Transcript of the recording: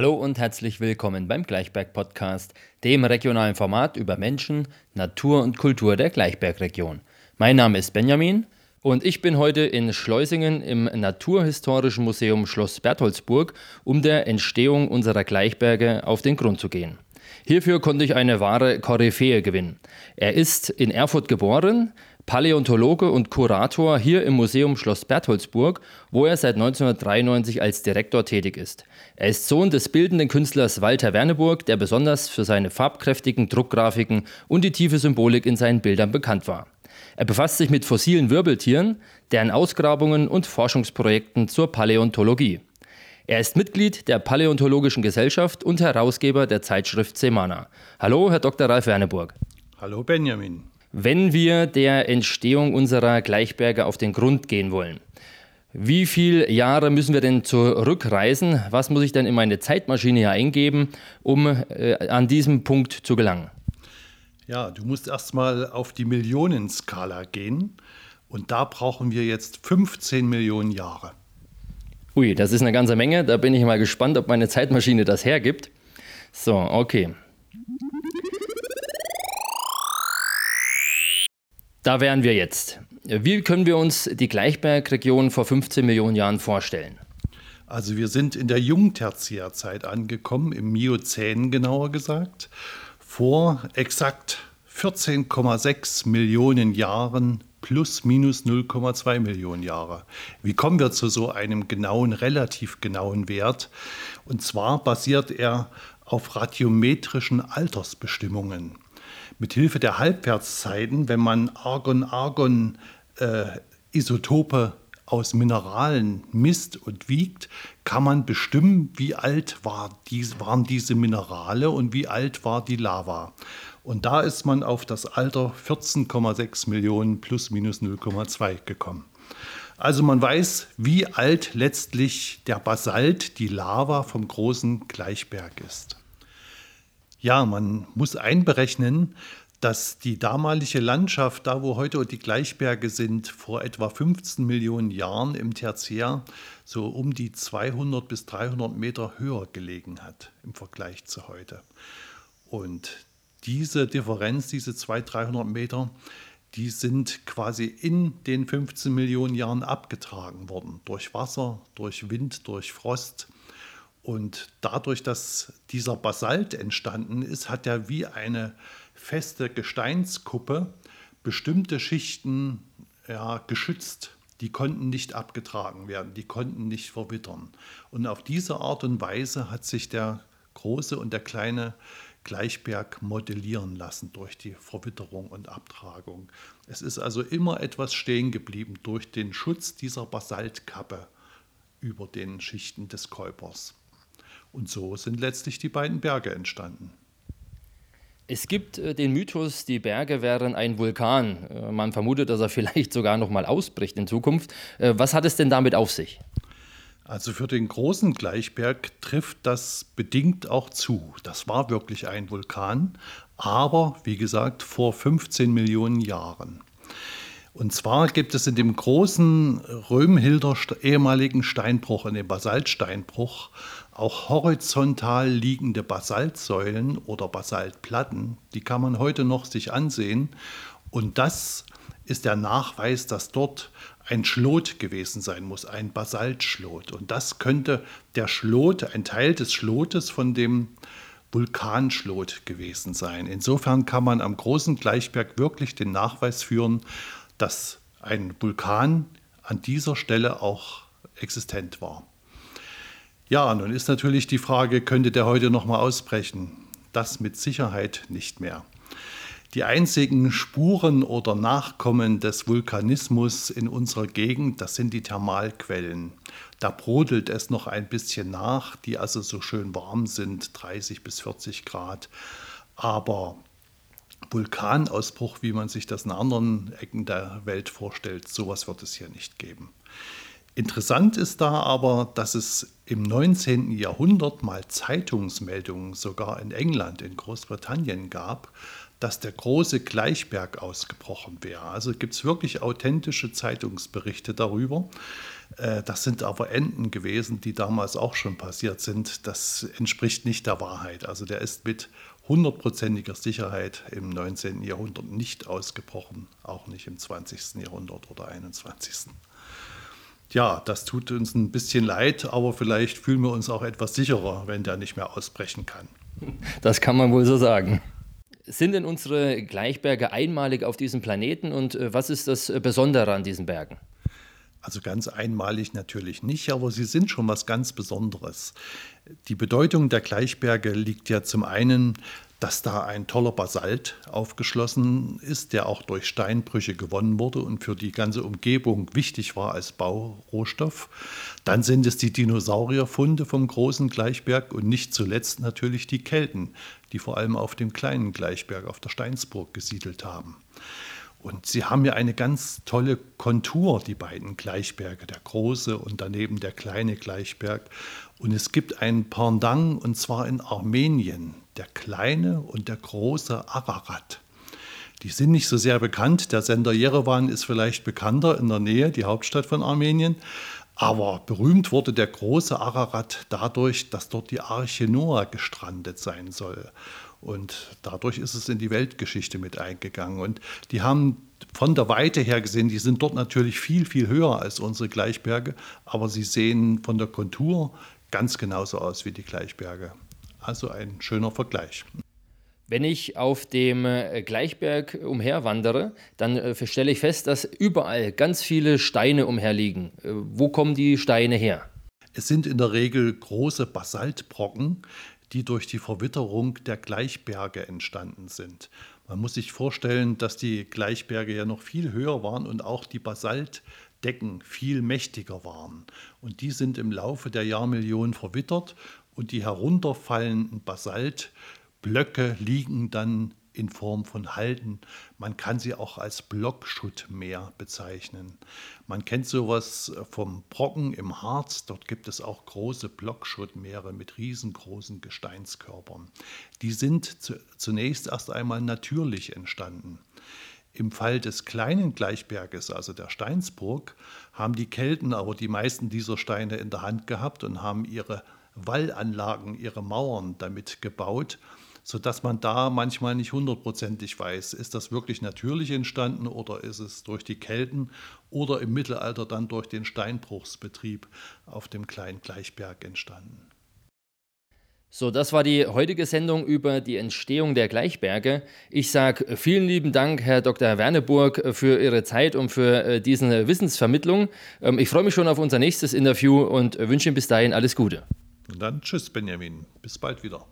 Hallo und herzlich willkommen beim Gleichberg Podcast, dem regionalen Format über Menschen, Natur und Kultur der Gleichbergregion. Mein Name ist Benjamin und ich bin heute in Schleusingen im Naturhistorischen Museum Schloss Bertholdsburg, um der Entstehung unserer Gleichberge auf den Grund zu gehen. Hierfür konnte ich eine wahre Koryphäe gewinnen. Er ist in Erfurt geboren, Paläontologe und Kurator hier im Museum Schloss Bertholdsburg, wo er seit 1993 als Direktor tätig ist. Er ist Sohn des bildenden Künstlers Walter Werneburg, der besonders für seine farbkräftigen Druckgrafiken und die tiefe Symbolik in seinen Bildern bekannt war. Er befasst sich mit fossilen Wirbeltieren, deren Ausgrabungen und Forschungsprojekten zur Paläontologie. Er ist Mitglied der Paläontologischen Gesellschaft und Herausgeber der Zeitschrift Semana. Hallo, Herr Dr. Ralf Werneburg. Hallo, Benjamin. Wenn wir der Entstehung unserer Gleichberge auf den Grund gehen wollen, wie viele Jahre müssen wir denn zurückreisen? Was muss ich denn in meine Zeitmaschine hier eingeben, um äh, an diesem Punkt zu gelangen? Ja, du musst erstmal auf die Millionenskala gehen und da brauchen wir jetzt 15 Millionen Jahre. Ui, das ist eine ganze Menge. Da bin ich mal gespannt, ob meine Zeitmaschine das hergibt. So, okay. Da wären wir jetzt. Wie können wir uns die Gleichbergregion vor 15 Millionen Jahren vorstellen? Also wir sind in der Jungtertiärzeit angekommen, im Miozän genauer gesagt, vor exakt 14,6 Millionen Jahren plus minus 0,2 Millionen Jahre. Wie kommen wir zu so einem genauen, relativ genauen Wert? Und zwar basiert er auf radiometrischen Altersbestimmungen mit Hilfe der Halbwertszeiten, wenn man Argon-Argon-Isotope äh, aus Mineralen misst und wiegt, kann man bestimmen, wie alt war dies, waren diese Minerale und wie alt war die Lava. Und da ist man auf das Alter 14,6 Millionen plus minus 0,2 gekommen. Also man weiß, wie alt letztlich der Basalt, die Lava vom großen Gleichberg ist. Ja, man muss einberechnen, dass die damalige Landschaft, da wo heute die Gleichberge sind, vor etwa 15 Millionen Jahren im Tertiär so um die 200 bis 300 Meter höher gelegen hat im Vergleich zu heute. Und diese Differenz, diese 200, 300 Meter, die sind quasi in den 15 Millionen Jahren abgetragen worden. Durch Wasser, durch Wind, durch Frost. Und dadurch, dass dieser Basalt entstanden ist, hat er wie eine feste Gesteinskuppe bestimmte Schichten ja, geschützt. Die konnten nicht abgetragen werden, die konnten nicht verwittern. Und auf diese Art und Weise hat sich der große und der kleine Gleichberg modellieren lassen durch die Verwitterung und Abtragung. Es ist also immer etwas stehen geblieben durch den Schutz dieser Basaltkappe über den Schichten des Käupers. Und so sind letztlich die beiden Berge entstanden. Es gibt äh, den Mythos, die Berge wären ein Vulkan. Äh, man vermutet, dass er vielleicht sogar noch mal ausbricht in Zukunft. Äh, was hat es denn damit auf sich? Also für den großen Gleichberg trifft das bedingt auch zu. Das war wirklich ein Vulkan, aber wie gesagt vor 15 Millionen Jahren. Und zwar gibt es in dem großen Römhilder ehemaligen Steinbruch, in dem Basaltsteinbruch, auch horizontal liegende Basaltsäulen oder Basaltplatten. Die kann man heute noch sich ansehen. Und das ist der Nachweis, dass dort ein Schlot gewesen sein muss, ein Basaltschlot. Und das könnte der Schlot, ein Teil des Schlotes von dem Vulkanschlot gewesen sein. Insofern kann man am großen Gleichberg wirklich den Nachweis führen, dass ein Vulkan an dieser Stelle auch existent war. Ja, nun ist natürlich die Frage, könnte der heute noch mal ausbrechen? Das mit Sicherheit nicht mehr. Die einzigen Spuren oder Nachkommen des Vulkanismus in unserer Gegend, das sind die Thermalquellen. Da brodelt es noch ein bisschen nach, die also so schön warm sind, 30 bis 40 Grad. Aber Vulkanausbruch, wie man sich das in anderen Ecken der Welt vorstellt, sowas wird es hier nicht geben. Interessant ist da aber, dass es im 19. Jahrhundert mal Zeitungsmeldungen sogar in England, in Großbritannien gab, dass der große Gleichberg ausgebrochen wäre. Also gibt es wirklich authentische Zeitungsberichte darüber. Äh, das sind aber Enden gewesen, die damals auch schon passiert sind. Das entspricht nicht der Wahrheit. Also der ist mit hundertprozentiger Sicherheit im 19. Jahrhundert nicht ausgebrochen, auch nicht im 20. Jahrhundert oder 21. Ja, das tut uns ein bisschen leid, aber vielleicht fühlen wir uns auch etwas sicherer, wenn der nicht mehr ausbrechen kann. Das kann man wohl so sagen. Sind denn unsere Gleichberge einmalig auf diesem Planeten und äh, was ist das Besondere an diesen Bergen? Also ganz einmalig natürlich nicht, aber sie sind schon was ganz Besonderes. Die Bedeutung der Gleichberge liegt ja zum einen, dass da ein toller Basalt aufgeschlossen ist, der auch durch Steinbrüche gewonnen wurde und für die ganze Umgebung wichtig war als Baurohstoff. Dann sind es die Dinosaurierfunde vom großen Gleichberg und nicht zuletzt natürlich die Kelten, die vor allem auf dem kleinen Gleichberg auf der Steinsburg gesiedelt haben. Und sie haben ja eine ganz tolle Kontur, die beiden Gleichberge, der große und daneben der kleine Gleichberg. Und es gibt ein Pendant, und zwar in Armenien, der kleine und der große Ararat. Die sind nicht so sehr bekannt. Der Sender Jerewan ist vielleicht bekannter in der Nähe, die Hauptstadt von Armenien. Aber berühmt wurde der große Ararat dadurch, dass dort die Arche Noah gestrandet sein soll. Und dadurch ist es in die Weltgeschichte mit eingegangen. Und die haben von der Weite her gesehen, die sind dort natürlich viel, viel höher als unsere Gleichberge, aber sie sehen von der Kontur ganz genauso aus wie die Gleichberge. Also ein schöner Vergleich. Wenn ich auf dem äh, Gleichberg umherwandere, dann äh, stelle ich fest, dass überall ganz viele Steine umherliegen. Äh, wo kommen die Steine her? Es sind in der Regel große Basaltbrocken, die durch die Verwitterung der Gleichberge entstanden sind. Man muss sich vorstellen, dass die Gleichberge ja noch viel höher waren und auch die Basaltdecken viel mächtiger waren. Und die sind im Laufe der Jahrmillionen verwittert und die herunterfallenden Basaltblöcke liegen dann in Form von Halden. Man kann sie auch als Blockschuttmeer bezeichnen. Man kennt sowas vom Brocken im Harz. Dort gibt es auch große Blockschuttmeere mit riesengroßen Gesteinskörpern. Die sind zunächst erst einmal natürlich entstanden. Im Fall des kleinen Gleichberges, also der Steinsburg, haben die Kelten aber die meisten dieser Steine in der Hand gehabt und haben ihre Wallanlagen, ihre Mauern damit gebaut sodass man da manchmal nicht hundertprozentig weiß, ist das wirklich natürlich entstanden oder ist es durch die Kelten oder im Mittelalter dann durch den Steinbruchsbetrieb auf dem kleinen Gleichberg entstanden. So, das war die heutige Sendung über die Entstehung der Gleichberge. Ich sage vielen lieben Dank, Herr Dr. Werneburg, für Ihre Zeit und für äh, diese Wissensvermittlung. Ähm, ich freue mich schon auf unser nächstes Interview und wünsche Ihnen bis dahin alles Gute. Und dann tschüss, Benjamin. Bis bald wieder.